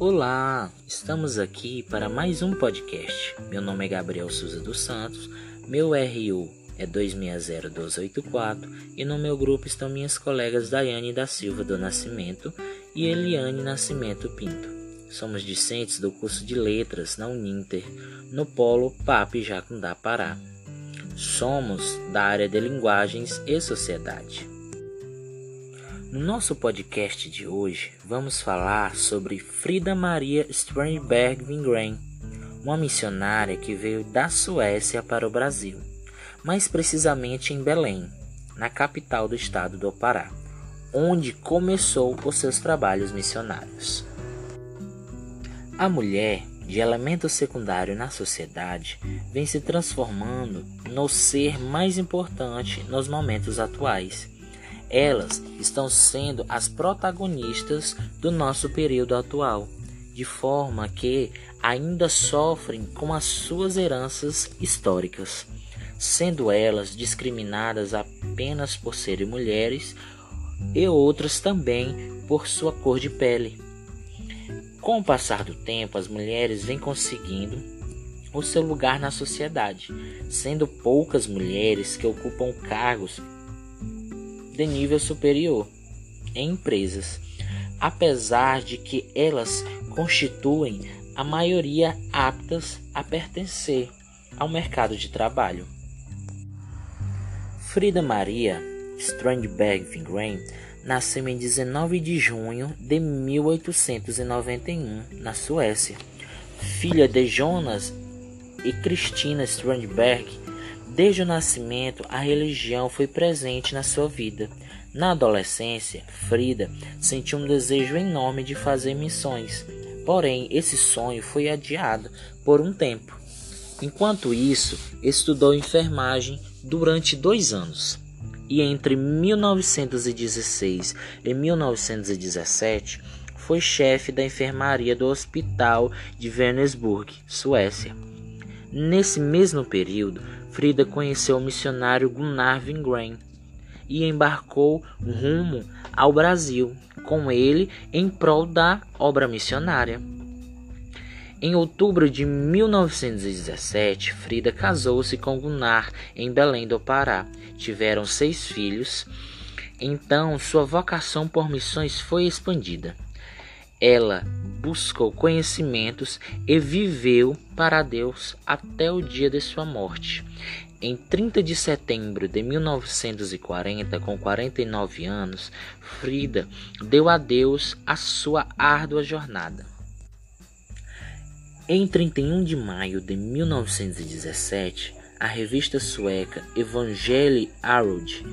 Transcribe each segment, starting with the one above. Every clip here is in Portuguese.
Olá, estamos aqui para mais um podcast. Meu nome é Gabriel Souza dos Santos, meu RU é 2601284 e no meu grupo estão minhas colegas Daiane da Silva do Nascimento e Eliane Nascimento Pinto. Somos discentes do curso de Letras na Uninter, no Polo PAP Jacundá Pará. Somos da área de Linguagens e Sociedade. No nosso podcast de hoje, vamos falar sobre Frida Maria Strandberg Wingren, uma missionária que veio da Suécia para o Brasil, mais precisamente em Belém, na capital do estado do Pará, onde começou os seus trabalhos missionários. A mulher, de elemento secundário na sociedade, vem se transformando no ser mais importante nos momentos atuais elas estão sendo as protagonistas do nosso período atual, de forma que ainda sofrem com as suas heranças históricas, sendo elas discriminadas apenas por serem mulheres e outras também por sua cor de pele. Com o passar do tempo, as mulheres vêm conseguindo o seu lugar na sociedade, sendo poucas mulheres que ocupam cargos de nível superior em empresas, apesar de que elas constituem a maioria aptas a pertencer ao mercado de trabalho. Frida Maria Strandberg Wingren nasceu em 19 de junho de 1891 na Suécia. Filha de Jonas e Cristina Strandberg, Desde o nascimento, a religião foi presente na sua vida. Na adolescência, Frida sentiu um desejo enorme de fazer missões, porém, esse sonho foi adiado por um tempo. Enquanto isso, estudou enfermagem durante dois anos e entre 1916 e 1917 foi chefe da enfermaria do Hospital de Vänersburg, Suécia. Nesse mesmo período, Frida conheceu o missionário Gunnar Wingren e embarcou rumo ao Brasil com ele em prol da obra missionária. Em outubro de 1917, Frida casou-se com Gunnar em Belém do Pará. Tiveram seis filhos. Então, sua vocação por missões foi expandida. Ela buscou conhecimentos e viveu para Deus até o dia de sua morte. Em 30 de setembro de 1940, com 49 anos, Frida deu a Deus a sua árdua jornada. Em 31 de maio de 1917, a revista sueca Evangelii Arud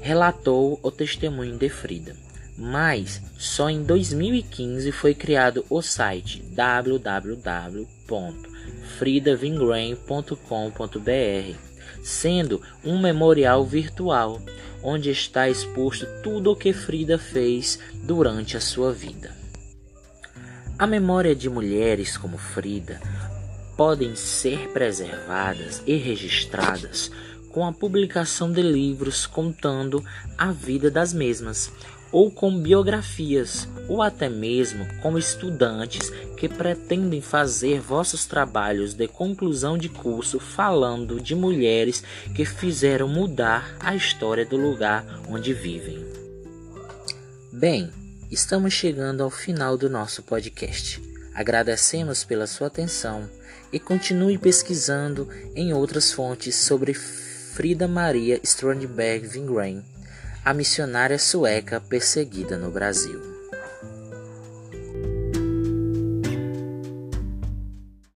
relatou o testemunho de Frida mas só em 2015 foi criado o site www.fridavingren.com.br, sendo um memorial virtual onde está exposto tudo o que Frida fez durante a sua vida. A memória de mulheres como Frida podem ser preservadas e registradas com a publicação de livros contando a vida das mesmas, ou com biografias, ou até mesmo com estudantes que pretendem fazer vossos trabalhos de conclusão de curso falando de mulheres que fizeram mudar a história do lugar onde vivem. Bem, estamos chegando ao final do nosso podcast. Agradecemos pela sua atenção e continue pesquisando em outras fontes sobre Frida Maria Strandberg Wingren a missionária sueca perseguida no Brasil.